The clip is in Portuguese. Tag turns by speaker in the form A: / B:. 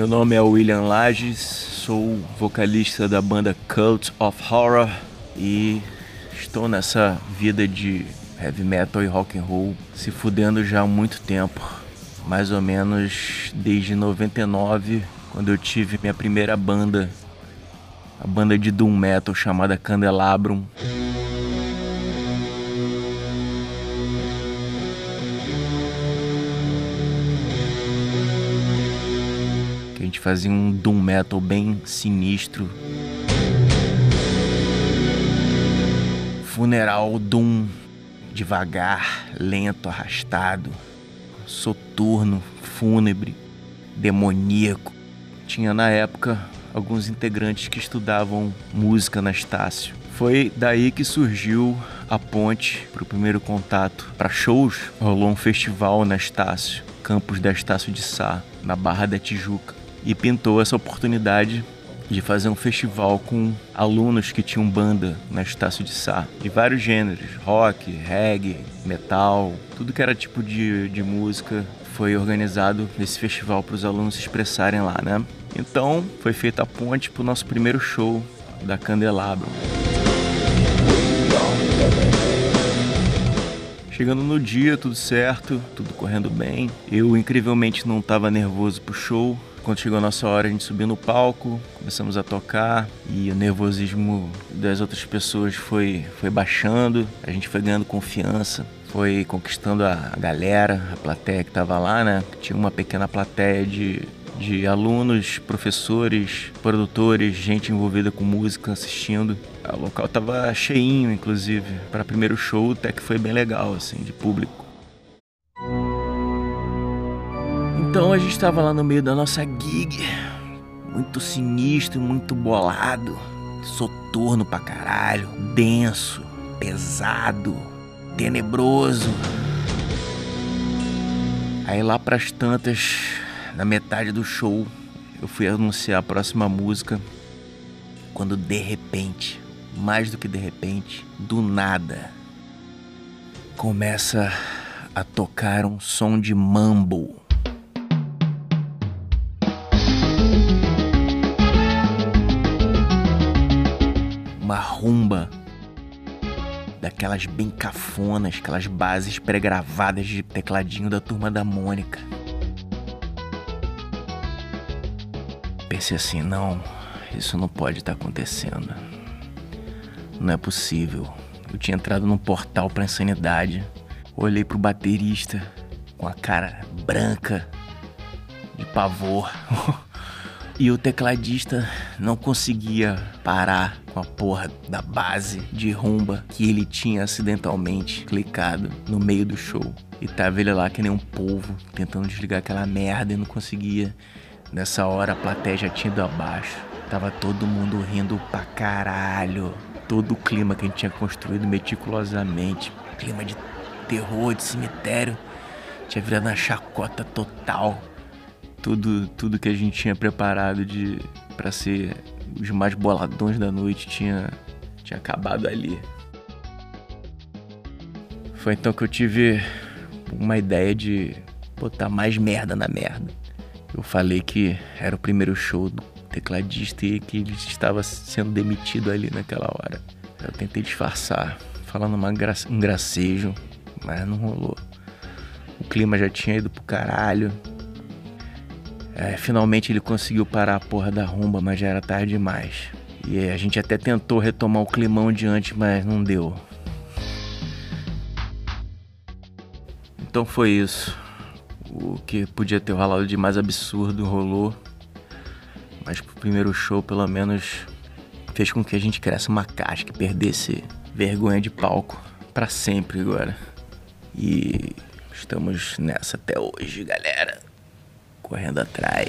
A: Meu nome é William Lages, sou vocalista da banda Cult of Horror e estou nessa vida de heavy metal e rock and roll se fudendo já há muito tempo, mais ou menos desde 99, quando eu tive minha primeira banda, a banda de doom metal chamada Candelabrum. Que fazia um doom metal bem sinistro. Funeral doom devagar, lento, arrastado, soturno, fúnebre, demoníaco. Tinha na época alguns integrantes que estudavam música na Estácio. Foi daí que surgiu a ponte para o primeiro contato. Para shows, rolou um festival na Estácio, campus da Estácio de Sá, na Barra da Tijuca. E pintou essa oportunidade de fazer um festival com alunos que tinham banda na Estácio de Sá, de vários gêneros, rock, reggae, metal, tudo que era tipo de, de música foi organizado esse festival para os alunos se expressarem lá, né? Então foi feita a ponte para o nosso primeiro show da Candelabro. Chegando no dia, tudo certo, tudo correndo bem. Eu incrivelmente não estava nervoso pro show, quando chegou a nossa hora, a gente subiu no palco, começamos a tocar e o nervosismo das outras pessoas foi, foi baixando, a gente foi ganhando confiança, foi conquistando a galera, a plateia que estava lá, né? Tinha uma pequena plateia de, de alunos, professores, produtores, gente envolvida com música assistindo. O local tava cheinho, inclusive. Para primeiro show, até que foi bem legal, assim, de público. Então a gente estava lá no meio da nossa gig, muito sinistro, muito bolado, soturno pra caralho, denso, pesado, tenebroso. Aí lá pras tantas, na metade do show, eu fui anunciar a próxima música, quando de repente, mais do que de repente, do nada, começa a tocar um som de mambo. Uma rumba daquelas bem cafonas, aquelas bases pré-gravadas de tecladinho da turma da Mônica. Pensei assim, não, isso não pode estar tá acontecendo. Não é possível. Eu tinha entrado num portal pra insanidade. Olhei pro baterista com a cara branca de pavor. E o tecladista não conseguia parar com a porra da base de rumba que ele tinha acidentalmente clicado no meio do show. E tava ele lá que nem um polvo, tentando desligar aquela merda e não conseguia. Nessa hora a plateia já tinha ido abaixo. Tava todo mundo rindo pra caralho. Todo o clima que a gente tinha construído meticulosamente. Clima de terror, de cemitério. Tinha virado uma chacota total tudo, tudo que a gente tinha preparado de para ser os mais boladões da noite tinha, tinha acabado ali. Foi então que eu tive uma ideia de botar mais merda na merda. Eu falei que era o primeiro show do tecladista e que ele estava sendo demitido ali naquela hora. Eu tentei disfarçar, falando uma gra um gracejo, mas não rolou. O clima já tinha ido pro caralho. É, finalmente ele conseguiu parar a porra da rumba, mas já era tarde demais. E a gente até tentou retomar o climão diante, mas não deu. Então foi isso. O que podia ter rolado de mais absurdo rolou. Mas pro primeiro show, pelo menos, fez com que a gente criasse uma casca e perdesse vergonha de palco para sempre agora. E estamos nessa até hoje, galera correndo atrás.